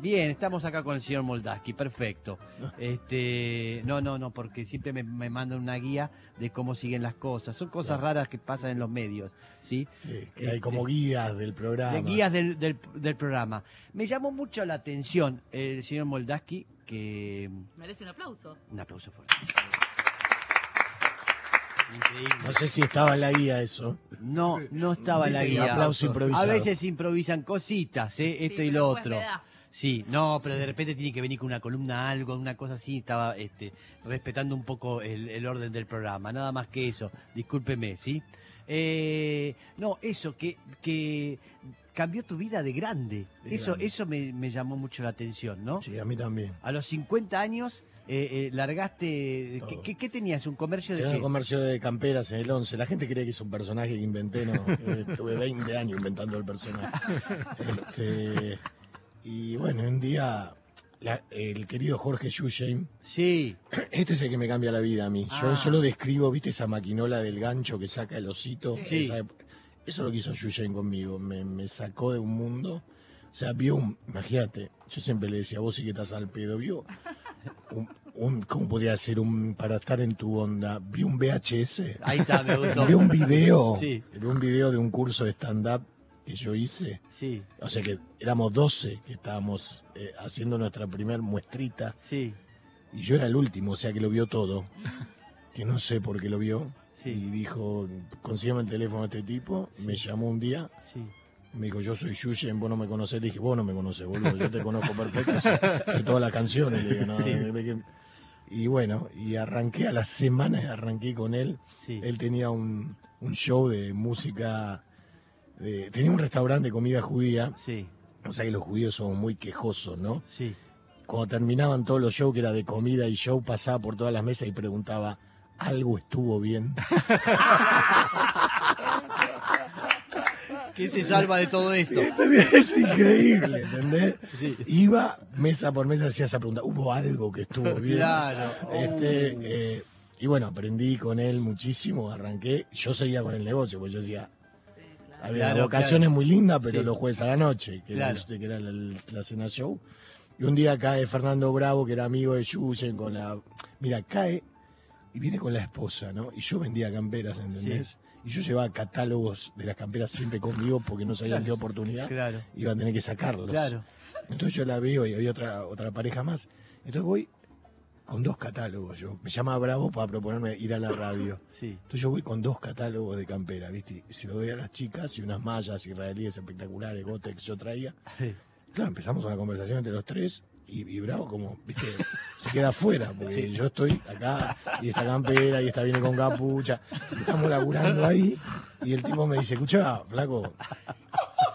Bien, estamos acá con el señor Moldaski, perfecto. Este, no, no, no, porque siempre me, me mandan una guía de cómo siguen las cosas. Son cosas raras que pasan en los medios, ¿sí? Sí, que hay Este, como guías del programa. de guías del, del- del programa. Me llamó mucho la atención el señor Moldaski, que... Merece un aplauso. Un aplauso fuerte. Increíble. No sé si estaba en la guía eso. No, no estaba en la Sí, guía. aplauso A improvisado. veces improvisan cositas, ¿eh? esto Sí, y lo otro. me da. Sí, no, pero de repente tiene que venir con una columna algo, una cosa así, estaba este, respetando un poco el, el orden del programa, nada más que eso, discúlpeme, ¿sí? Eh, no, eso, que, que cambió tu vida de grande, De eso, grande. eso me, me llamó mucho la atención, ¿no? Sí, a mí también. A los 50 años eh, eh, largaste. ¿qué, qué, qué tenías? ¿Un comercio de Era qué? un comercio de camperas en el 11. La gente cree que es un personaje que inventé, no. Eh, Tuve 20 años inventando el personaje. Este, bueno, un día la- el querido Jorge Yusheim, Sí, este es el que me cambia la vida a mí. Yo, Ah. yo lo describo, ¿viste esa maquinola del gancho que saca el osito? Sí. Esa- eso lo que hizo Yusheim conmigo. Me, me sacó de un mundo. O sea, vio un. Imagínate, yo siempre le decía, vos sí que estás al pedo. Vio un. un- ¿Cómo podría ser un. para estar en tu onda? Vio un VHS. ahí está, me gustó. Vio un video. Sí. Vio un video de un curso de stand-up que yo hice. Sí, O sea que éramos 12 que estábamos eh, haciendo nuestra primer muestrita. sí, Y yo era el último, o sea que lo vio todo. Que no sé por qué lo vio. Sí. Y dijo, consígame el teléfono de este tipo. Me llamó un día. sí. Me dijo, yo soy Yuyen, vos no me conocés. Le dije, vos no me conocés, boludo. Yo te conozco perfecto. Sé, sé todas las canciones. Le digo, no, Sí. de qué- Y bueno, y arranqué a las semanas, arranqué con él. Él tenía un, un show de música. De- tenía un restaurante de comida judía. Sí, O sea que los judíos son muy quejosos, ¿no? sí. cuando terminaban todos los shows que era de comida y show, pasaba por todas las mesas y preguntaba, ¿algo estuvo bien? ¿Quién se salva de todo esto? es increíble, ¿entendés? Sí. Iba mesa por mesa, hacía esa pregunta, ¿hubo algo que estuvo bien? Claro. Este, eh, y bueno, aprendí con él muchísimo, arranqué, yo seguía con el negocio, porque yo decía. Había Claro, vocaciones claro. muy lindas, pero Sí. los jueves a la noche, que, Claro. era, que era la, la cena show. Y un día cae Fernando Bravo, que era amigo de Yuyen, con la. Mira, cae y viene con la esposa, ¿no? Y yo vendía camperas, ¿entendés? Y yo llevaba catálogos de las camperas siempre conmigo porque no sabía qué oportunidad Claro, iba a tener que sacarlos. claro. Entonces yo la veo y había otra, otra pareja más. Entonces voy con dos catálogos. Yo me llama Bravo para proponerme ir a la radio. Sí, Entonces yo voy con dos catálogos de campera, ¿viste? Y se lo doy a las chicas y unas mallas israelíes espectaculares, Gotex yo traía. sí. Claro, empezamos una conversación entre los tres y, y Bravo como, ¿viste? Se queda afuera porque Sí. yo estoy acá y esta campera y esta viene con capucha. y estamos laburando ahí y el tipo me dice, escucha, flaco,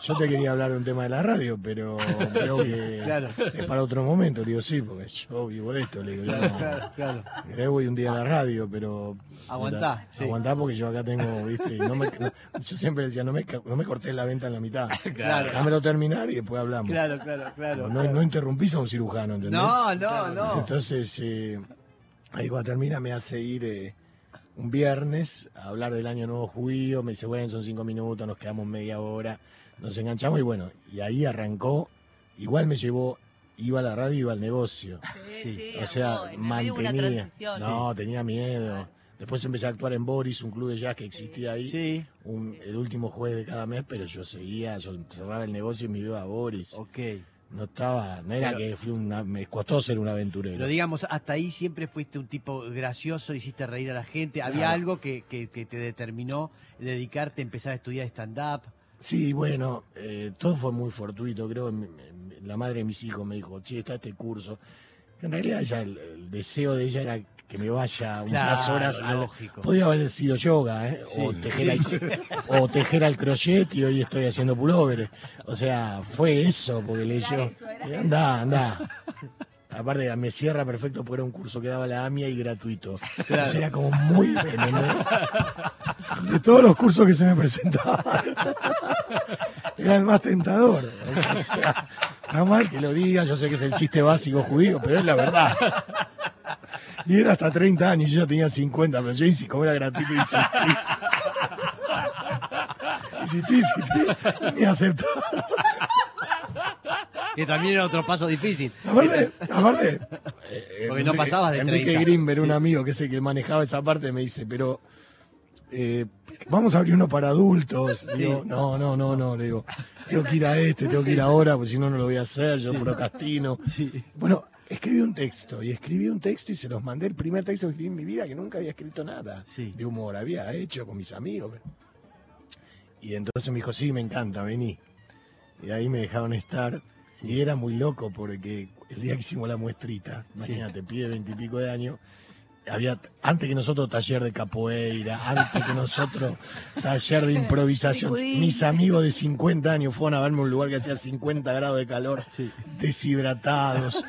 yo te quería hablar de un tema de la radio, pero creo que claro. es para otro momento. Le digo, sí, porque yo vivo de esto. Le digo, yo no, Claro, claro. Voy un día a la radio, pero. Aguantá, sí. Aguantá porque yo acá tengo, viste, y no me, no- yo siempre decía, no me, no me cortés la venta en la mitad. Claro. Déjamelo terminar y después hablamos. Claro, claro, claro. No, no interrumpís a un cirujano, ¿entendés? No, no, no. Entonces, eh, ahí cuando termina me hace ir eh, un viernes a hablar del año nuevo judío, me dice, bueno, son cinco minutos, nos quedamos media hora, nos enganchamos y bueno, y ahí arrancó, igual me llevó, iba a la radio, iba al negocio. Sí, sí, O sea, mantenía. No, tenía miedo. Después empecé a actuar en Boris, un club de jazz que existía ahí, Sí, un- el último jueves de cada mes, pero yo seguía, yo cerraba el negocio y me iba a Boris. ok. No estaba, no era Pero- que fui una, me costó ser un aventurero. Pero digamos, hasta ahí siempre fuiste un tipo gracioso, hiciste reír a la gente. ¿Había Claro. algo que, que- que te determinó dedicarte a empezar a estudiar stand-up? Sí, bueno, eh, todo fue muy fortuito, creo. mi- La madre de mis hijos me dijo, che, está este curso. Que en realidad ella, el, el deseo de ella era que me vaya unas Claro, horas al, lógico. Podía haber sido yoga, ¿eh? o, tejer al, o tejer al crochet y hoy estoy haciendo pulóveres. O sea, fue eso, porque le Era yo, Aparte, me cierra perfecto porque era un curso que daba la AMIA y gratuito. Entonces era como muy, ¿entendés? De todos los cursos que se me presentaban, era el más tentador. O sea, está mal que lo diga, yo sé que es el chiste básico judío, pero es la verdad. Y era hasta 30 años, yo ya tenía 50, pero yo insistí, como era gratuito, insistí. Insistí, insistí, y me aceptaron. que también era otro paso difícil. Aparte, aparte Porque no pasabas de Enrique 30. Grimberg, un Sí. amigo que es el que manejaba esa parte, me dice, pero eh, vamos a abrir uno para adultos. Digo, no, no, no, no, le digo, tengo que ir a este, tengo que ir ahora, porque si no, no lo voy a hacer, yo procrastino. Sí. Bueno, escribí un texto, y escribí un texto y se los mandé, el primer texto que escribí en mi vida, que nunca había escrito nada de humor, había hecho con mis amigos. Y entonces me dijo, sí, me encanta, vení. Y ahí me dejaron estar. Y era muy loco porque el día que hicimos la muestrita, imagínate, pide veintipico de años, había antes que nosotros taller de capoeira, antes que nosotros taller de improvisación. Mis amigos de 50 años fueron a verme a un lugar que hacía 50 grados de calor, Sí. deshidratados.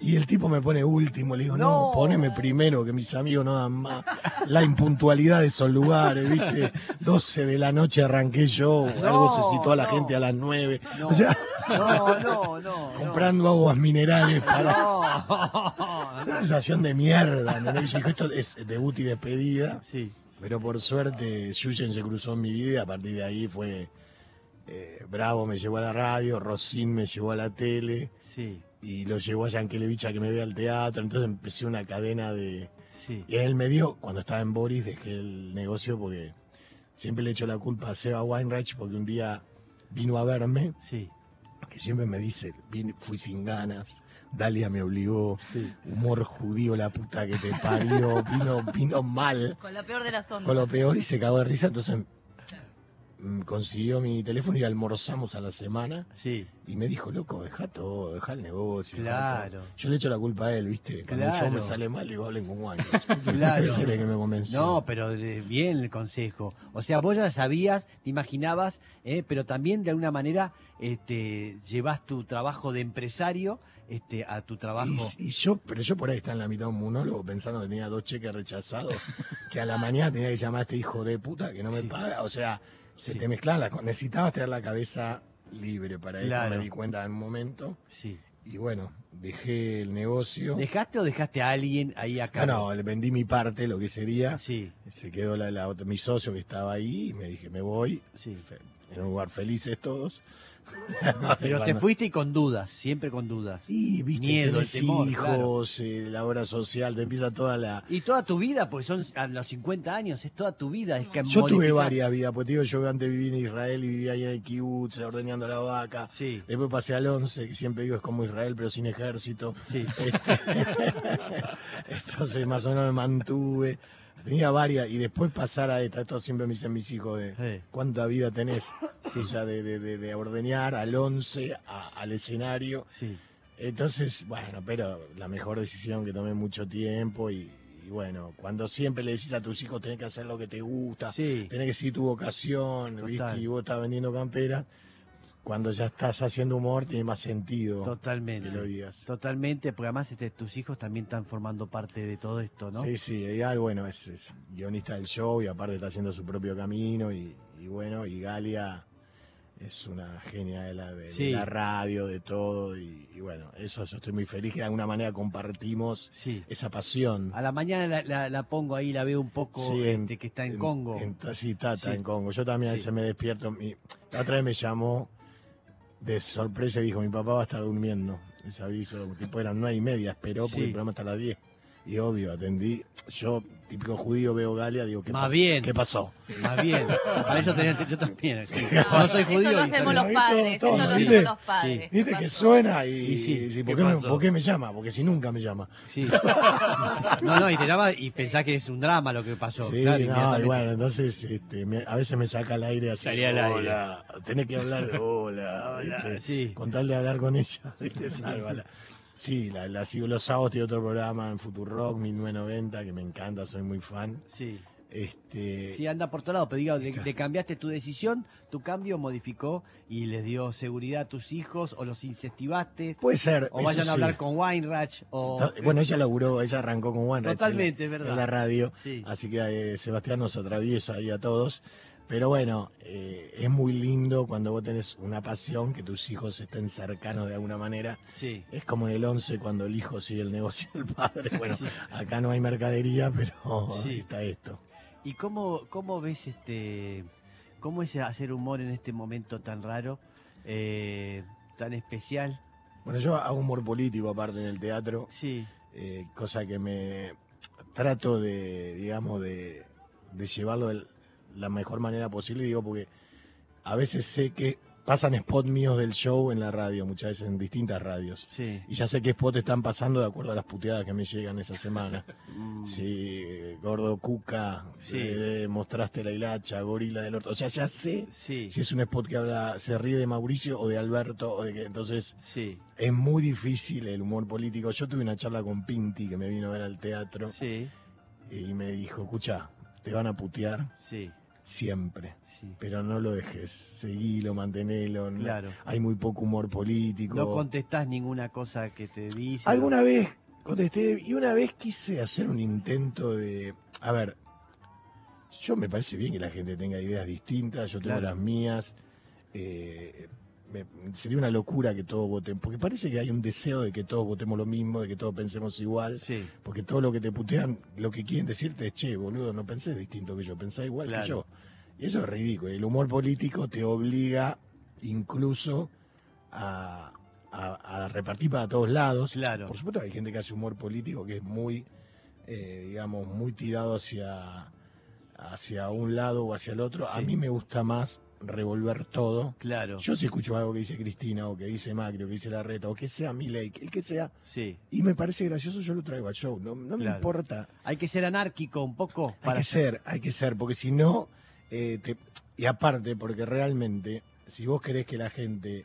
Y el tipo me pone último, le digo, no, No. poneme primero, que mis amigos no dan más. La impuntualidad de esos lugares, ¿viste? 12 de la noche arranqué yo, algo se citó a la no. gente a las 9. No. O sea, No, no, no. comprando aguas minerales para No. una sensación de mierda. ¿entendés? Yo dije, esto es debut y despedida. Sí, Pero por suerte, Yuyen se cruzó en mi vida y a partir de ahí fue. eh, Bravo me llevó a la radio, Rosín me llevó a la tele sí, y lo llevó a Yankelevich a que me vea al teatro. Entonces empecé una cadena de. sí. Y en el medio, cuando estaba en Boris, dejé el negocio porque siempre le echo la culpa a Seba Weinreich porque un día vino a verme, Sí, que siempre me dice, "Vine- fui sin ganas, Dalia me obligó, sí. humor judío, la puta que te parió, vino, vino mal, Con la peor de las ondas. con lo peor y se cagó de risa, entonces consiguió mi teléfono y almorzamos a la semana Sí, y me dijo, loco, deja todo, deja el negocio. Claro. todo". Yo le echo la culpa a él, ¿viste? Cuando yo me sale mal, digo, hablen con Juan. Claro. Ese es el que me convenció. No, pero eh, bien el consejo. O sea, vos ya sabías, te imaginabas, eh, pero también de alguna manera este, llevas tu trabajo de empresario este, a tu trabajo. Y, y yo, pero yo por ahí estaba en la mitad de un monólogo pensando que tenía dos cheques rechazados, que a la mañana tenía que llamar a este hijo de puta que no me Sí. paga. O sea, se Sí. te mezclaban las. Necesitabas tener la cabeza libre para Claro. me di cuenta en un momento. Sí. Y bueno, dejé el negocio. ¿Dejaste o dejaste a alguien ahí acá? No, no, le vendí mi parte, lo que sería. Sí, Se quedó la, la mi socio que estaba ahí y me dije, me voy. sí. En un lugar felices todos. Pero te fuiste y con dudas, siempre con dudas. Y viste, Miedo, temor, hijos, eh, la obra social, te empieza toda la... Y toda tu vida, pues son a los 50 años, es toda tu vida. Es que Yo tuve varias vidas, te digo, yo antes viví en Israel y vivía ahí en el kibutz, ordeñando la vaca. Sí, Después pasé al 11, que siempre digo es como Israel, pero sin ejército. sí. Este, entonces más o menos me mantuve. Tenía varias, y después pasar a esta, esto siempre me dicen mis hijos de Sí. cuánta vida tenés. O sea, de, de, de, de ordeñar al 11, a- al escenario. Sí, Entonces, bueno, pero la mejor decisión que tomé mucho tiempo y, y bueno, cuando siempre le decís a tus hijos tenés que hacer lo que te gusta, sí, tenés que seguir tu vocación, Total. ¿viste? Y vos estás vendiendo camperas, cuando ya estás haciendo humor tiene más sentido totalmente. que lo digas. Totalmente, porque además este, tus hijos también están formando parte de todo esto, ¿no? Sí, sí, Gal, bueno, es, es guionista del show y aparte está haciendo su propio camino y, y bueno, y Galia es una genia de la, de, la radio, de todo y, y bueno, eso yo estoy muy feliz que de alguna manera compartimos Sí. esa pasión. A la mañana la, la- la pongo ahí, la veo un poco Sí, en- este, que está en, Congo. en- sí, está, está en Congo. Yo también a veces me despierto. Mi, la otra vez me llamó de sorpresa y dijo, mi papá va a estar durmiendo. Ese aviso, tipo eran nueve y media, esperó porque el programa hasta las 10. Y obvio, atendí. Yo, típico judío, veo Galia, digo, ¿qué Más pasó? bien. ¿Qué pasó? Más bien. Para eso tenía, yo también. sí. No, No soy eso judío. lo y- hacemos los padres, todo, eso lo ¿viste? hacemos los padres. Viste ¿Qué que suena y, Y sí, y sí, ¿qué ¿por, qué me, por qué me llama? Porque si nunca me llama. Sí. No, no, y te llama y pensás que es un drama lo que pasó. Sí, claro, no, y bueno, entonces este, me- a veces me saca al aire así. Salía al aire. hola, tenés que hablar de hola, Hola, ¿viste? sí. con tal de hablar con ella, ¿viste? Sálvala. Sí, la, la sigo los sábados, tiene otro programa en Futurock 1990 que me encanta, soy muy fan. Sí. Este, Sí, anda por todos lados, pero digo, le, le cambiaste tu decisión, tu cambio modificó y les dio seguridad a tus hijos o los incentivaste puede ser. o vayan a sí. hablar con Weinreich o... Bueno, ella laburó, ella arrancó con Juan Totalmente, en, verdad. en la radio, Sí. así que eh, Sebastián nos atraviesa ahí a todos. Pero bueno, eh, es muy lindo cuando vos tenés una pasión, que tus hijos estén cercanos de alguna manera. Sí. Es como en el 11 cuando el hijo sigue el negocio del padre. Bueno, acá no hay mercadería, pero Sí. está esto. ¿Y cómo, cómo ves este, cómo es hacer humor en este momento tan raro, eh, tan especial? Bueno, yo hago humor político aparte en el teatro, Sí, eh, cosa que me trato de, digamos, de, de llevarlo de la mejor manera posible, digo, porque a veces sé que pasan spots míos del show en la radio, muchas veces en distintas radios. sí. Y ya sé qué spot están pasando de acuerdo a las puteadas que me llegan esa semana. Mm, Sí, gordo cuca, Sí. eh, mostraste la hilacha, gorila del orto. O sea, ya sé Sí, si es un spot que habla, se ríe de Mauricio o de Alberto, o de que, entonces sí, es muy difícil el humor político. Yo tuve una charla con Pinti que me vino a ver al teatro sí, y me dijo, escucha, te van a putear sí, siempre, sí. pero no lo dejes, seguilo, mantenelo. no- Claro. Hay muy poco humor político. No contestás ninguna cosa que te dice. Alguna vez contesté y una vez quise hacer un intento de, a ver, yo me parece bien que la gente tenga ideas distintas, yo tengo Claro. las mías. eh, me- sería una locura que todos voten, porque parece que hay un deseo de que todos votemos lo mismo, de que todos pensemos igual, Sí, porque todo lo que te putean, lo que quieren decirte es, che, boludo, no pensés distinto que yo, pensá igual Claro. que yo. Y eso es ridículo. El humor político te obliga incluso a, a- a repartir para todos lados. Claro. Por supuesto hay gente que hace humor político que es muy, eh, digamos, muy tirado hacia, hacia un lado o hacia el otro. A mí me gusta más revolver todo. claro. Yo si escucho algo que dice Cristina o que dice Macri o que dice Larreta o que sea Milei, el que sea, Sí. y me parece gracioso, yo lo traigo al show. No, no me importa. Hay que ser anárquico un poco Hay que ser, hay que ser, porque si no, eh, te- y aparte, porque realmente, si vos querés que la gente,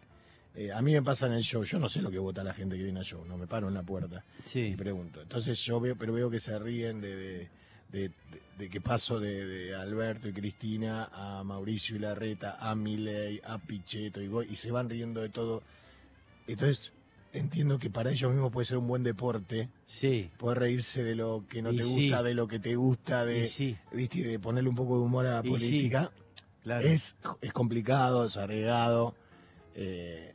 eh, a mí me pasa en el show, yo no sé lo que vota la gente que viene al show, no me paro en la puerta y Sí, pregunto. Entonces yo veo, pero veo que se ríen de, de, de- de- de que paso de, de Alberto y Cristina a Mauricio y Larreta, a Milei, a Pichetto, y, voy- y se van riendo de todo. Entonces entiendo que para ellos mismos puede ser un buen deporte, sí, poder reírse de lo que no Y te sí. gusta, de lo que te gusta, de, sí, ¿viste? De ponerle un poco de humor a la Y política. claro. Es, es complicado, es arriesgado. eh,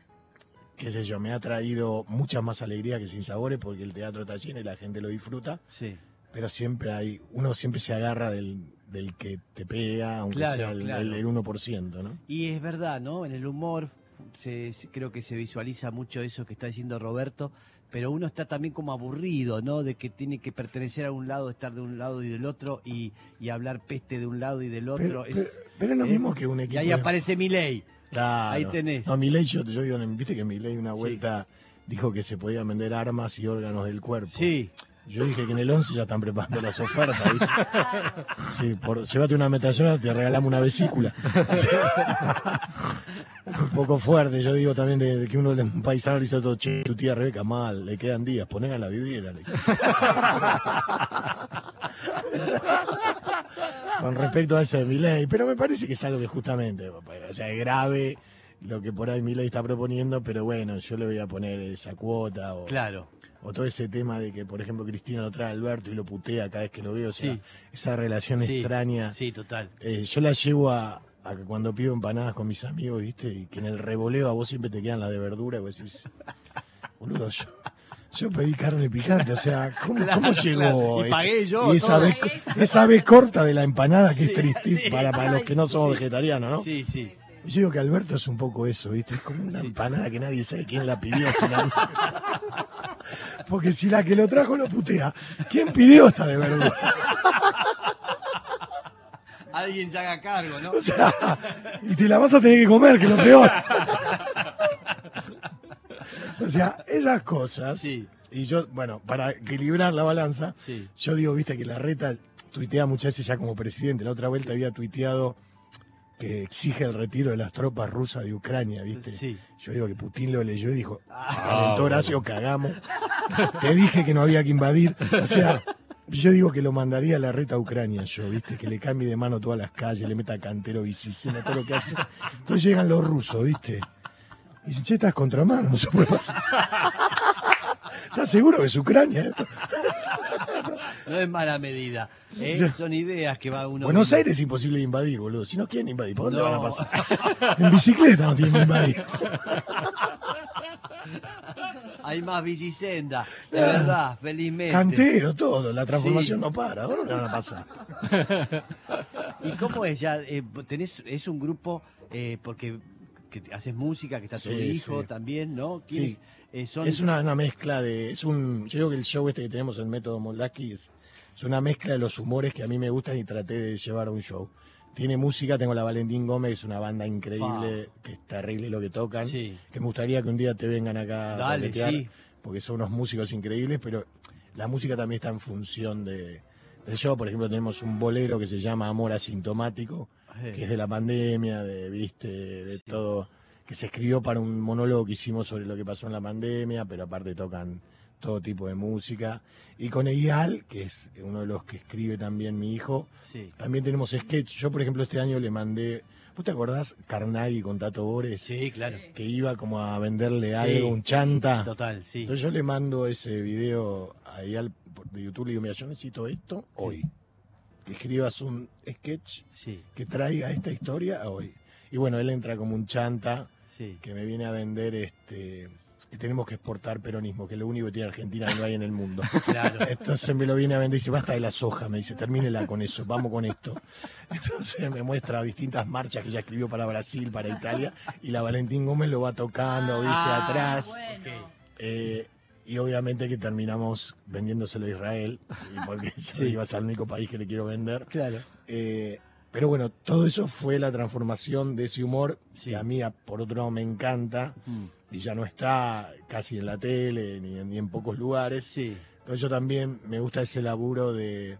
qué sé yo, me ha traído muchas más alegrías que sin sabores porque el teatro está lleno y la gente lo disfruta. Sí, Pero siempre hay, uno siempre se agarra del, del que te pega, aunque Claro, sea el, claro. el- el 1%, ¿no? Y es verdad, ¿no? En el humor se, creo que se visualiza mucho eso que está diciendo Roberto, pero uno está también como aburrido, ¿no? De que tiene que pertenecer a un lado, estar de un lado y del otro y, y hablar peste de un lado y del otro. Pero, Es- pero- pero es lo ¿eh? mismo que un y equipo. ahí de- aparece mi ley. Claro. ahí tenés. No, Milei, yo, yo digo, viste que Milei una vuelta dijo que se podían vender armas y órganos del cuerpo. Sí, Yo dije que en el 11 ya están preparando las ofertas, ¿viste? Sí, por, llévate una ametralladora, te regalamos una vesícula. Es un poco fuerte, yo digo también de, de que uno, un paisano le hizo todo, che, tu tía Rebeca mal, le quedan días, ponen a la vidriera. le. Con respecto a eso de mi ley, pero me parece que es algo que justamente, o sea, es grave lo que por ahí mi ley está proponiendo, pero bueno, yo le voy a poner esa cuota o, claro. O todo ese tema de que, por ejemplo, Cristina lo trae a Alberto y lo putea cada vez que lo veo, o sea, Sí. esa relación Sí, extraña. Sí, total. Eh, yo la llevo a, a que cuando pido empanadas con mis amigos, ¿viste? Y que en el revoleo a vos siempre te quedan las de verdura y vos decís, boludo, yo, yo pedí carne picante, o sea, ¿cómo, Claro, cómo llegó? claro. Y pagué yo, Y esa vez, esa vez corta de la empanada que Sí, es tristísima sí. para, para los que no somos Sí. vegetarianos, ¿no? Sí, sí. Yo digo que Alberto es un poco eso, ¿viste? Es como una Sí. empanada que nadie sabe quién la pidió finalmente. Porque si la que lo trajo lo putea, ¿quién pidió esta de verdura? Alguien se haga cargo, ¿no? O sea, y te la vas a tener que comer, que es lo peor. O sea, esas cosas. Sí, Y yo, bueno, para equilibrar la balanza, sí. yo digo, viste, que la reta tuitea muchas veces ya como presidente. La otra vuelta había tuiteado que exige el retiro de las tropas rusas de Ucrania, viste. Sí. Yo digo que Putin lo leyó y dijo, se Ah, calentó Horacio, cagamos. Te dije que no había que invadir. O sea, yo digo que lo mandaría a la reta a Ucrania, yo, viste, que le cambie de mano todas las calles, le meta cantero, bicicena, todo lo que hace. Entonces llegan los rusos, viste. Y dicen, che, estás contra mano, no se puede pasar. ¿Estás seguro que es Ucrania esto? No es mala medida. ¿eh? Son ideas que va uno. Buenos. Aires es imposible de invadir, boludo. Si no quieren invadir, ¿por dónde No. van a pasar? En bicicleta no tienen que invadir. Hay más bicisenda. De verdad, felizmente. Cantero, todo. La transformación Sí. no para. ¿Dónde le van a pasar? ¿Y cómo es ya? Eh, tenés, es un grupo, eh, porque que haces música, que está tu hijo sí. también, ¿no? Sí. ¿Quiénes, eh, son- Es una, una mezcla de. Es un, yo digo que el show este que tenemos, el método Moldaki, es, es una mezcla de los humores que a mí me gustan y traté de llevar a un show. Tiene música, tengo la Valentín Gómez, es una banda increíble, que es terrible lo que tocan. Sí. Que me gustaría que un día te vengan acá a Dale, toquetear, sí. porque son unos músicos increíbles, pero la música también está en función de, del show. Por ejemplo, tenemos un bolero que se llama Amor Asintomático, que es de la pandemia, de, viste, de todo, que se escribió para un monólogo que hicimos sobre lo que pasó en la pandemia, pero aparte tocan todo tipo de música. Y con Eyal, que es uno de los que escribe también mi hijo, sí. también tenemos sketch. Yo, por ejemplo, este año le mandé, ¿vos te acordás Carnaghi con Tato Bores? Sí, claro. Que iba como a venderle Sí, algo, un chanta. Total, sí. Entonces yo le mando ese video a Eyal de YouTube y le digo, mira, yo necesito esto hoy. Que escribas un sketch Sí, que traiga esta historia a hoy. Y bueno, él entra como un chanta sí. que me viene a vender este que tenemos que exportar peronismo, que es lo único que tiene Argentina que no hay en el mundo. Claro. Entonces me lo viene a vender y dice, basta de la soja, me dice, termínela con eso, vamos con esto. Entonces me muestra distintas marchas que ya escribió para Brasil, para Italia, y la Valentín Gómez lo va tocando, viste, Ah, atrás. Bueno. Eh, y obviamente que terminamos vendiéndoselo a Israel, porque yo iba a ser el único país que le quiero vender. Claro. Eh, pero bueno, todo eso fue la transformación de ese humor Sí. que a mí, por otro lado, me encanta Mm, y ya no está casi en la tele ni, en- ni en pocos lugares. Sí. Entonces yo también me gusta ese laburo de,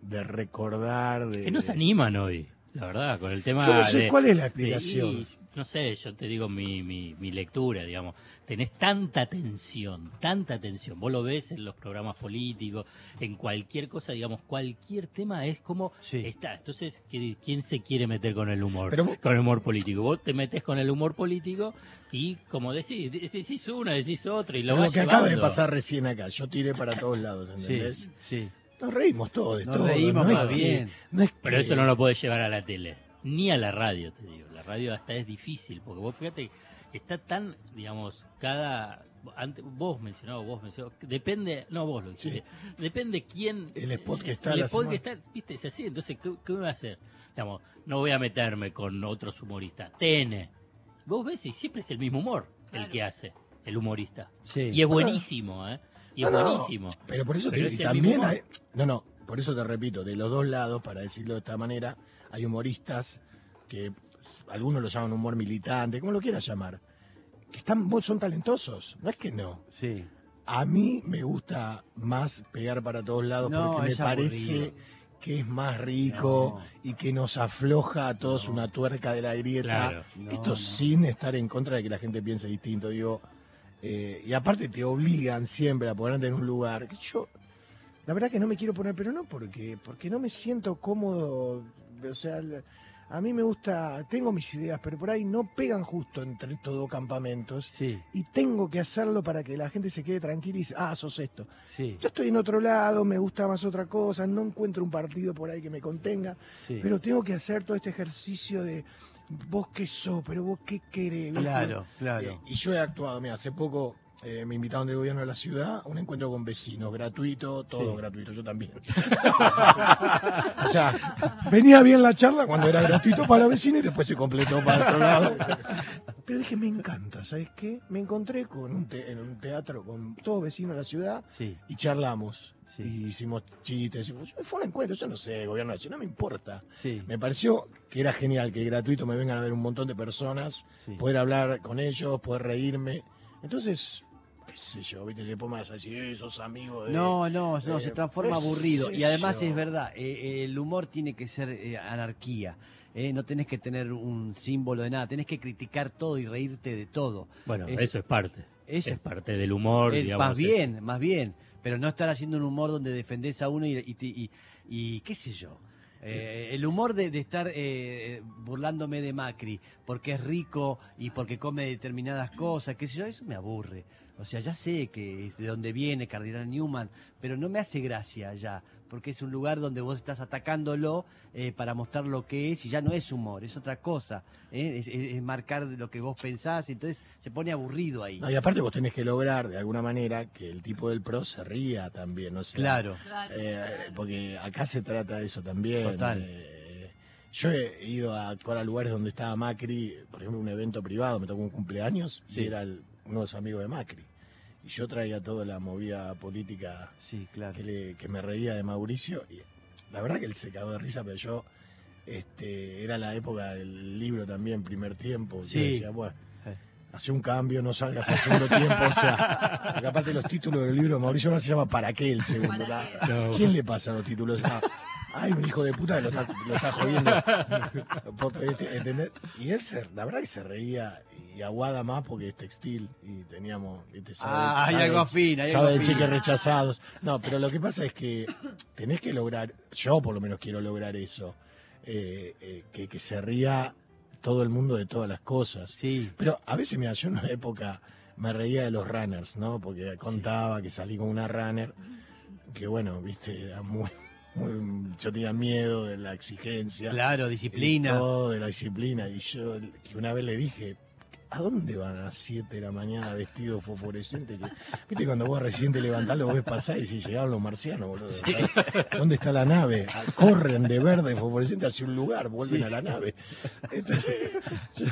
de recordar. De, Que no se animan hoy, la verdad, con el tema Yo no sé de- cuál es la de- explicación. No sé, yo te digo mi, mi, mi lectura, digamos. Tenés tanta tensión, tanta tensión. Vos lo ves en los programas políticos, en cualquier cosa, digamos, cualquier tema es como Sí. está. Entonces, ¿qué- ¿quién se quiere meter con el humor? Pero vos- con el humor político. Vos te metes con el humor político y, como decís, de- decís una, decís otra y lo Lo, que acaba de pasar recién acá, yo tiré para todos lados, ¿entendés? Sí, sí. Nos reímos todos Nos todo. reímos no es más que- bien. no es Pero eso no lo podés llevar a la tele, ni a la radio, te digo. Radio hasta es difícil, porque vos fíjate, está tan, digamos, cada... Antes, vos mencionabas, vos mencionabas, depende, no vos lo dijiste, depende quién... El spot que está El la spot que está, viste, es así, entonces, ¿qué, qué voy a hacer? Digamos, no voy a meterme con otros humoristas. TN. Vos ves y siempre es el mismo humor el que hace, el humorista. Sí. Y es buenísimo, ¿eh? Y es no, buenísimo. Pero por eso Pero te- es también hay, no, no, por eso te repito, de los dos lados, para decirlo de esta manera, hay humoristas que algunos lo llaman humor militante, como lo quieras llamar, que están, son talentosos, no es que no. Sí. A mí me gusta más pegar para todos lados No, porque me parece aburrido. que es más rico y que nos afloja a todos No. una tuerca de la grieta. Claro. Esto sin estar en contra de que la gente piense distinto, digo. eh, y aparte te obligan siempre a ponerte en un lugar que yo, la verdad que no me quiero poner, pero no porque, porque no me siento cómodo. O sea, a mí me gusta, tengo mis ideas, pero por ahí no pegan justo entre estos dos campamentos. Sí, Y tengo que hacerlo para que la gente se quede tranquila y dice, ah, sos esto. sí, Yo estoy en otro lado, me gusta más otra cosa, no encuentro un partido por ahí que me contenga, sí. pero tengo que hacer todo este ejercicio de vos qué sos, pero vos qué querés. ¿viste? Claro, claro. Eh, y yo he actuado, mira, hace poco eh, me invitaron del gobierno de la ciudad a un encuentro con vecinos, gratuito, todo Sí. gratuito, yo también. o sea, venía bien la charla cuando era gratuito para los vecinos y después se completó para otro lado. Pero dije, me encanta, ¿sabes qué? Me encontré con un te- en un teatro con todos vecinos de la ciudad Sí, y charlamos. Sí. Y hicimos chistes. Fue un encuentro, yo no sé, gobierno de la ciudad, no me importa. Me pareció que era genial que gratuito me vengan a ver un montón de personas, poder hablar con ellos, poder reírme. Entonces, qué sé yo, viste, después me vas a decir, "Eh, sos amigo de... No, no, no, eh, se transforma qué aburrido. Y además yo. es verdad, eh, el humor tiene que ser eh, anarquía. eh, no tenés que tener un símbolo de nada, tenés que criticar todo y reírte de todo. Bueno, Es- eso es parte. eso es parte del humor, Eh, digamos. más bien, más bien. Pero no estar haciendo un humor donde defendés a uno y, y, te- y- y qué sé yo. Eh, el humor de, estar eh, burlándome de Macri porque es rico y porque come determinadas cosas, qué sé yo, eso me aburre. O sea, ya sé que es de dónde viene Cardinal Newman, pero no me hace gracia ya, porque es un lugar donde vos estás atacándolo eh, para mostrar lo que es y ya no es humor, es otra cosa. ¿eh? Es, es- es marcar lo que vos pensás, entonces se pone aburrido ahí. No, y aparte vos tenés que lograr, de alguna manera, que el tipo del pro se ría también, o sea, Claro. Claro, eh, porque acá se trata de eso también. Total. eh, Yo he ido a actuar a lugares donde estaba Macri, por ejemplo, un evento privado, me tocó un cumpleaños Sí. y era el- uno de los amigos de Macri. Y yo traía toda la movida política Sí, claro. que, le- que me reía de Mauricio. Y la verdad que él se cagó de risa, pero yo, este, era la época del libro también, primer tiempo. Sí. yo decía, bueno, hace un cambio, no salgas al segundo tiempo. O sea, porque aparte los títulos del libro de Mauricio ahora se llama ¿Para qué el segundo? No. ¿Quién le pasa los títulos? Ah, hay un hijo de puta que lo está, lo está jodiendo. Este, ¿entendés? Y él, se, la verdad que se reía y aguada más porque es textil y teníamos... ¿viste? Sabe- Ah, hay algo afín, hay sabe algo de cheques rechazados. No, pero lo que pasa es que tenés que lograr, yo por lo menos quiero lograr eso, eh, eh, que, que se ría todo el mundo de todas las cosas. Sí, Pero a veces, mira, yo en una época me reía de los runners, ¿no? Porque contaba que salí con una runner, que bueno, viste, era muy, muy- yo tenía miedo de la exigencia. claro, disciplina. todo de la disciplina. Y yo que una vez le dije, ¿a dónde van a las 7 de la mañana vestido fosforescente? Que, Viste, cuando vos recién te levantás, lo ves pasar y si llegaron los marcianos, boludo. ¿sabes? ¿Dónde está la nave? Ah, Corren de verde fosforescente hacia un lugar, vuelven Sí. a la nave. Entonces, yo-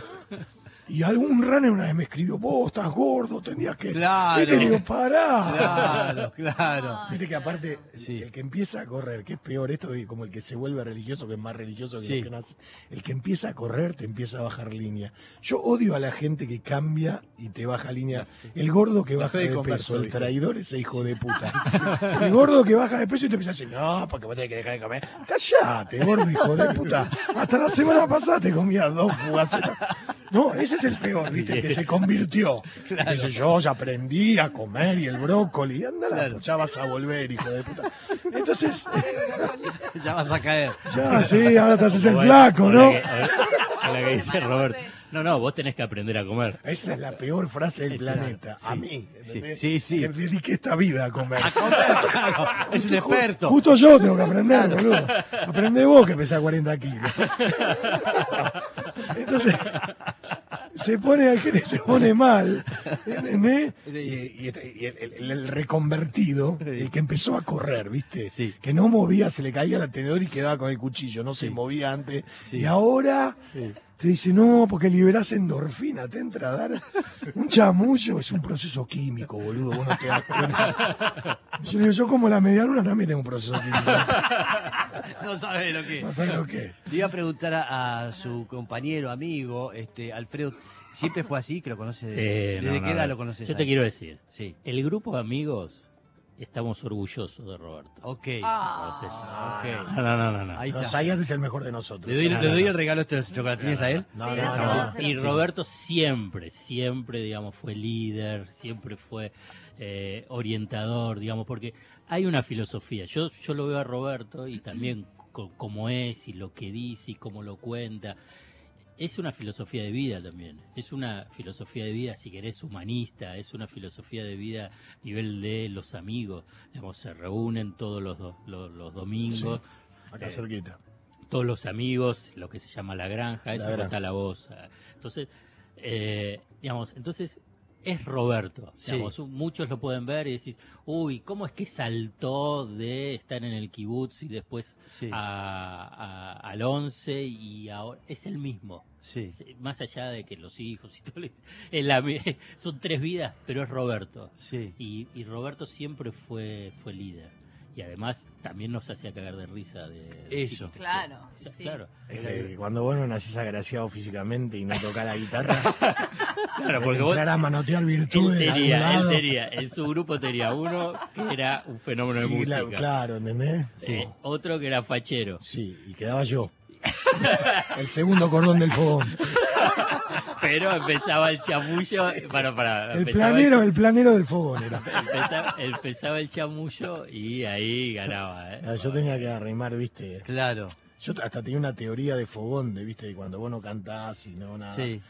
y algún runner una vez me escribió, vos estás gordo, tenías que... Claro. Viste, digo, pará. Claro, claro. Viste que aparte, Sí. el que empieza a correr, que es peor esto, y como el que se vuelve religioso, que es más religioso que Sí. que nace, el que empieza a correr te empieza a bajar línea. Yo odio a la gente que cambia y te baja línea. El gordo que baja de de peso, el traidor, ese hijo de puta. El gordo que baja de peso y te empieza a decir, no, porque vos tenés que dejar de comer. Callate, gordo hijo de puta. Hasta la semana pasada te comías dos fugacetas. No, ese es el peor, ¿viste? Que se convirtió. Dice, yo ya aprendí a comer y el brócoli. Anda, la Claro. ya vas a volver, hijo de puta. Entonces, Ya vas a caer. ya, sí, ahora te haces el Bueno, flaco, ¿no? La que, a ver, a la que dice Robert. No, no, vos tenés que aprender a comer. Esa es la peor frase del Claro, planeta. A sí, mí, ¿entendés? sí, sí. Que dediqué esta vida a comer. Claro, es un Ju- experto. Justo yo tengo que aprender, boludo. Aprende vos que pesás 40 kilos. Entonces, se pone, hay gente se pone mal, ¿entendés? Y, y este- y el, el- el reconvertido, el que empezó a correr, ¿viste? Sí. Que no movía, se le caía el tenedor y quedaba con el cuchillo, no se Sí. movía antes. Sí. Y ahora. Te dice, no, porque liberás endorfina, te entra a dar un chamullo, es un proceso químico, boludo, vos no te das cuenta. Yo le digo, yo como la medialuna también tengo un proceso químico. No sabes lo que es. No sé lo que. Le iba a preguntar a, a su compañero, amigo, este, Alfredo, ¿siempre fue así? ¿Que lo conoce? Sí, ¿Desde no, qué no, edad no. lo conoces? Yo te quiero decir, Sí. el grupo de amigos estamos orgullosos de Roberto. Ok. Ah. ok. No, no, no, no. no. Zayat es el mejor de nosotros. ¿Le doy, No, le no, doy no. el regalo de estos chocolatines a él? No, no, no, no. no. Y Roberto siempre, siempre, digamos, fue líder, siempre fue eh, orientador, digamos, porque hay una filosofía. Yo, yo lo veo a Roberto y también co- como es y lo que dice y cómo lo cuenta. Es una filosofía de vida también. Es una filosofía de vida, si querés, humanista. Es una filosofía de vida a nivel de los amigos. Digamos, se reúnen todos los, do- los, los domingos Acá Eh, cerquita. todos los amigos, lo que se llama la granja, esa cuenta la voz. Entonces, eh, digamos, entonces es Roberto. Sí. Digamos, muchos lo pueden ver y decís, uy, ¿cómo es que saltó de estar en el kibutz y después Sí. a- a- al 11 y ahora es el mismo? Sí. Más allá de que los hijos y todo, es la mi- son tres vidas, pero es Roberto. Sí. Y, y Roberto siempre fue, fue líder. Y además también nos hacía cagar de risa de, Eso. Claro, O sea, sí. claro. Es que cuando vos no nacís agraciado físicamente y no tocás la guitarra, Claro, porque vos, a manotear él virtudes de algún tenía, él tenía, en su grupo tenía uno que era un fenómeno de música. la- claro, ¿entendés? Eh, otro que era fachero. Sí, y quedaba yo. El segundo cordón del fogón. Pero empezaba el chamullo. Para, para, El planero, el planero del fogón era. empezaba, empezaba el chamullo y ahí ganaba. ¿eh? Ah, Yo tenía que arrimar, viste. Claro. Yo hasta tenía una teoría de fogón, de viste, de cuando vos no cantás y no nada. Sí.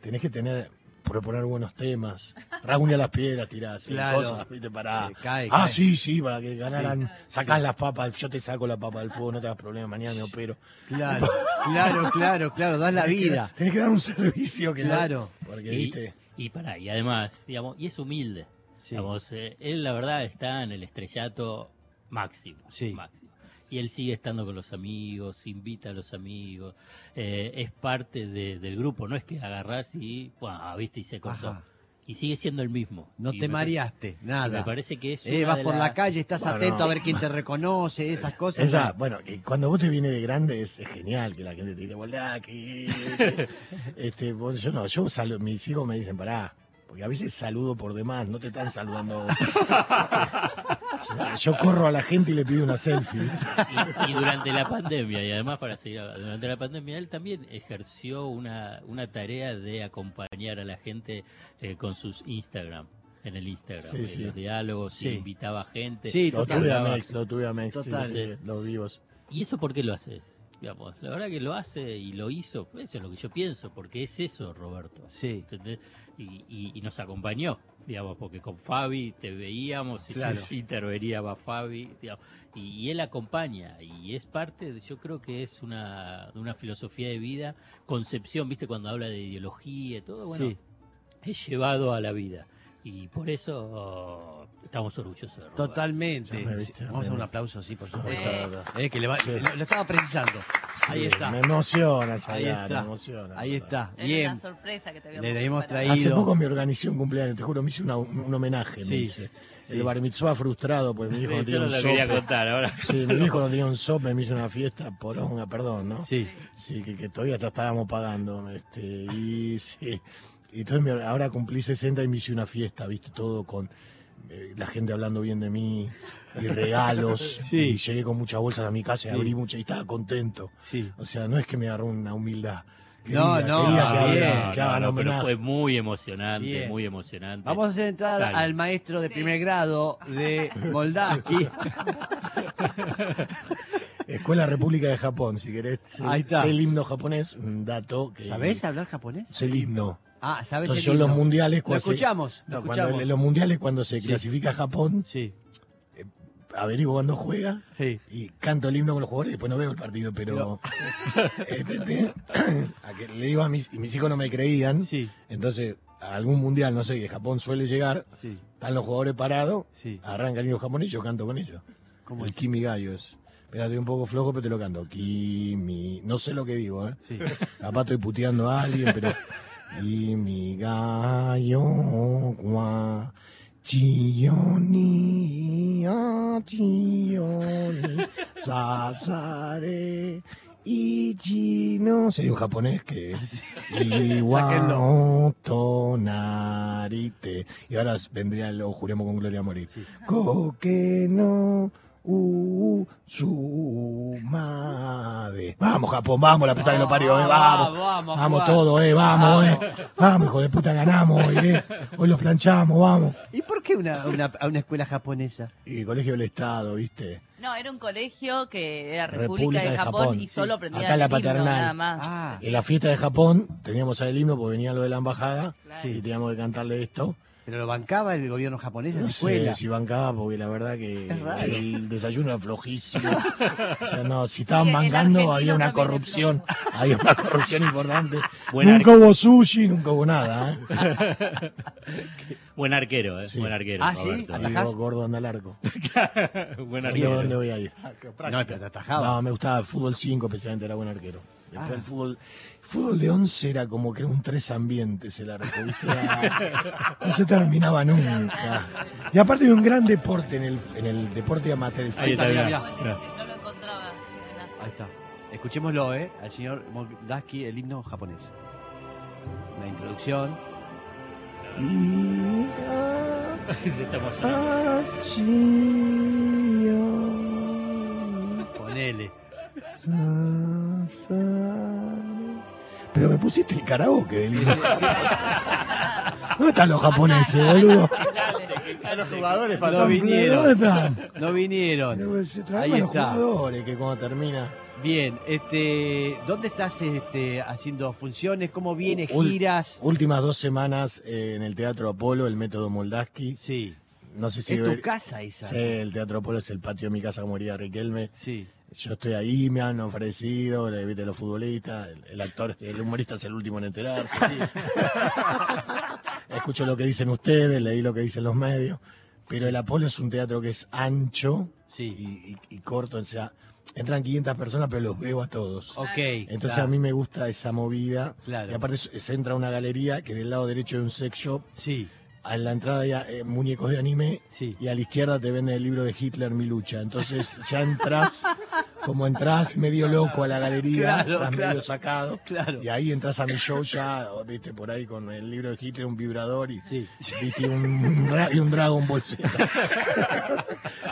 Tenés que tener, proponer buenos temas. A las piedras tirás, sí, Claro. cosas, viste, para. Eh, cae, ah, cae. sí, sí, para que ganaran. Sacás las papas, yo te saco la papa del fuego, no te das problema, mañana me opero. Claro, claro, claro, claro. Das la Tenés que- vida. tenés que dar un servicio que Claro. porque, Y, viste. y para, y además, digamos, y es humilde. Sí. Digamos, eh, él la verdad está en el estrellato máximo. Sí. máximo. Y él sigue estando con los amigos, invita a los amigos, eh, es parte de- del grupo, no es que agarrás y, buah, viste, y se cortó. Ajá. Y sigue siendo el mismo. No Y te mareaste, parece- nada. Me parece que es Eh, vas por la calle, estás Bueno, atento a ver quién te reconoce, esas cosas. Esa, ¿no? bueno, que cuando vos te vienes de grande es, es genial que la gente te diga, "Volá, que-". este, vos- yo no, yo saludo, mis hijos me dicen, pará, porque a veces saludo por demás, no te están saludando. yo corro a la gente y le pido una selfie. y, y durante la pandemia, y además para seguir, durante la pandemia, él también ejerció una, una tarea de acompañar a la gente eh, con sus Instagram, en el Instagram, Sí, en sí. los diálogos, Sí. invitaba gente. Sí, Lo tuve a Mex, lo tuve a Mex, sí, Total. sí, los vivos. ¿Y eso por qué lo haces? Digamos, la verdad que lo hace y lo hizo, eso es lo que yo pienso, porque es eso, Roberto. Sí. Y, y- y nos acompañó, digamos, porque con Fabi te veíamos y Claro. intervenía va Fabi, digamos, y, y él acompaña y es parte, de, yo creo que es una, una filosofía de vida, concepción, viste, cuando habla de ideología y todo, bueno, Sí. es llevado a la vida y por eso estamos orgullosos de. Totalmente. Viste, Vamos a un aplauso, sí, por Sí. supuesto. Eh, que le va- Sí. lo, lo estaba precisando. Ahí está. Me emociona Ahí Sayara, está. me emociona. Ahí está. Era Bien. una sorpresa que te habíamos Le habíamos preparado. traído- Hace poco me organizé un cumpleaños, te juro, me hice una- un homenaje, Sí, me hice. sí. El bar mitzvah frustrado porque mi hijo no tenía no un lo quería sope. contar ahora. Sí, mi hijo no tenía un sope, me hizo una fiesta poronga, perdón, ¿no? Sí. Sí, que, que todavía hasta estábamos pagando. Este, y sí. Y entonces me- ahora cumplí 60 y me hice una fiesta, viste, todo con eh, la gente hablando bien de mí y regalos. Sí. Y llegué con muchas bolsas a mi casa y Sí. abrí muchas y estaba contento. Sí. O sea, no es que me agarró una humildad. No, Quería, no, quería que, bien. hagan, que No, hagan no, pero fue muy emocionante, Bien. muy emocionante. Vamos a hacer entrar Dale. al maestro de Sí. primer grado de Moldavski. Escuela República de Japón, si querés. Sé, Ahí está. sé el himno japonés, un dato que. ¿Sabés hablar japonés? Sé el himno. Ah, ¿sabes Entonces el yo los mundiales Lo se- escuchamos. lo No, cuando escuchamos. los mundiales cuando se clasifica Japón, Sí, averiguo cuando juega sí. y canto el himno con los jugadores y después no veo el partido, pero este, a que le digo a mis, y mis hijos no me creían, Sí, entonces a algún mundial, no sé, que Japón suele llegar, sí, están los jugadores parados, sí. arranca el himno japonés y yo canto con ellos. ¿Cómo el es? Kimi Gallo es. Espérate un poco flojo, pero te lo canto. Kimi. No sé lo que digo, ¿eh? Sí. Capaz estoy puteando a alguien, pero. Kimi Gallo, gua, chiyoni, ah, chiyoni, sasare, ichi, no sé, un japonés que. Iwa tonarite. Y ahora vendría el Juremos con Gloria a morir. No u sumade. Vamos, Japón, vamos, la puta que lo parió, eh, vamos. vamos, Vamos todo, eh, vamos, eh. Vamos, hijo de puta, ganamos hoy, eh. Hoy los planchamos, vamos. ¿Y por qué una, una, a una escuela japonesa? Y Colegio del Estado, ¿viste? No, era un colegio que era República, República de de Japón, Japón, y solo aprendían Acá la el himno, paternal. nada más. Ah, En la fiesta de Japón teníamos el himno porque venía lo de la embajada Claro. y teníamos que cantarle esto. ¿Pero lo bancaba el gobierno japonés en No la escuela? sé si bancaba porque la verdad que el desayuno era flojísimo. O sea, no, si estaban el bancando había una corrupción, había una corrupción importante. Buen nunca hubo sushi, nunca hubo nada. ¿eh? Buen arquero, ¿eh? Sí. Buen arquero. Ah, ¿sí? Roberto. Atajás. Gordo anda al arco. Buen No arquero. dónde voy a ir. No, pero te atajaba. No, me gustaba el fútbol 5, especialmente era buen arquero. Después Ah. el fútbol, fútbol de 11 era como que era un tres ambientes el arco, ¿viste? Era- no se terminaba nunca. Y aparte de un gran deporte en el, en el deporte amateur. el Ahí está, Mirá, mirá. mirá. Bueno, no lo encontraba. Ahí está. Escuchémoslo, ¿eh? Al señor Moldavski, el himno japonés. La introducción. Ponele. Pero me pusiste el karaoke del. ¿Dónde están los japoneses, boludo? los jugadores ¿Dónde no vinieron. están? No vinieron. Pero se Ahí a los está. jugadores que cuando termina. Bien, este, ¿dónde estás este, haciendo funciones? ¿Cómo viene? Ul- ¿Giras? Últimas dos semanas eh, en el Teatro Apolo, el método Moldaski. Sí. No sé si Es ver- tu casa esa. Sí, el Teatro Apolo es el patio de mi casa como diría Riquelme. Sí. Yo estoy ahí, me han ofrecido, le viste los futbolistas, el, el actor, el humorista es el último en enterarse. Escucho lo que dicen ustedes, leí lo que dicen los medios, pero el Apolo es un teatro que es ancho Sí. y, y- y corto, o sea, entran 500 personas, pero los veo a todos. Ok. Entonces claro, a mí me gusta esa movida. Claro. Y aparte se se entra a una galería que del lado derecho hay un sex shop. Sí, A la entrada hay eh, muñecos de anime. sí. Y a la izquierda te venden el libro de Hitler, Mi lucha. Entonces ya entras, como entras medio loco a la galería, Claro, claro. medio sacado. Claro. Y ahí entras a mi show ya, viste, por ahí con el libro de Hitler, un vibrador y, Sí. viste, un, y un Dragon Ball.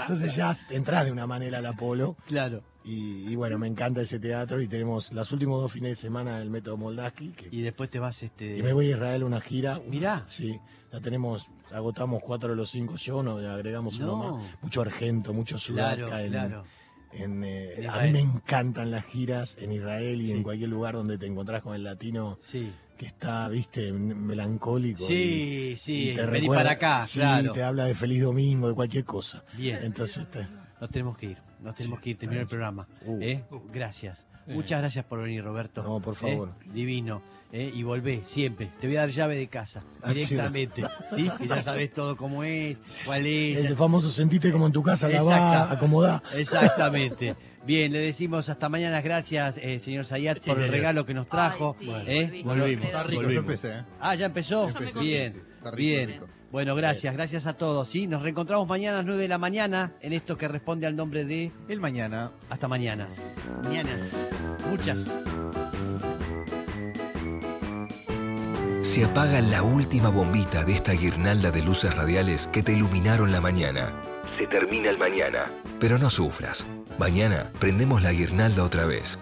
Entonces ya entras de una manera al Apolo. Claro. Y, y bueno, me encanta ese teatro y tenemos los últimos dos fines de semana del método Moldaski. Que, Y después te vas este. y me voy a Israel a una gira. Mirá. Sí, la tenemos, agotamos cuatro de los cinco shows, no, agregamos uno No. más. Mucho argento, mucho sudaca. Claro, en, claro. en, eh, En a mí me encantan las giras en Israel y Sí. en cualquier lugar donde te encontrás con el latino Sí. que está, viste, melancólico. Sí, y- sí. y te Vení recuerda- para acá, sí, claro. te habla de feliz domingo, de cualquier cosa. Bien. Entonces, te- Nos tenemos que ir. Nos tenemos Sí, que ir. Terminar el programa. Uh. ¿eh? Gracias. Eh. Muchas gracias por venir, Roberto. No, por favor. ¿Eh? Divino. ¿eh? Y volvé siempre. Te voy a dar llave de casa. Ah. Directamente. ¿Sí? Que ya sabes todo cómo es, cuál es. el famoso sentite como en tu casa, la va, acomodá. Exactamente. Bien, le decimos hasta mañana. Gracias, eh, señor Zayat, Sí, por el regalo que nos trajo. Ay, sí, ¿eh? volví. Volvimos. Está rico, yo Volvimos. empecé, ¿eh? Ah, ya empezó. Yo empecé, Bien, sí, sí. Está rico, bien. Bueno, gracias, gracias a todos. ¿sí? Nos reencontramos mañana a las 9 de la mañana en esto que responde al nombre de El mañana. Hasta mañana. Mañanas. Muchas. Se apaga la última bombita de esta guirnalda de luces radiales que te iluminaron la mañana. Se termina el mañana, pero no sufras. Mañana prendemos la guirnalda otra vez.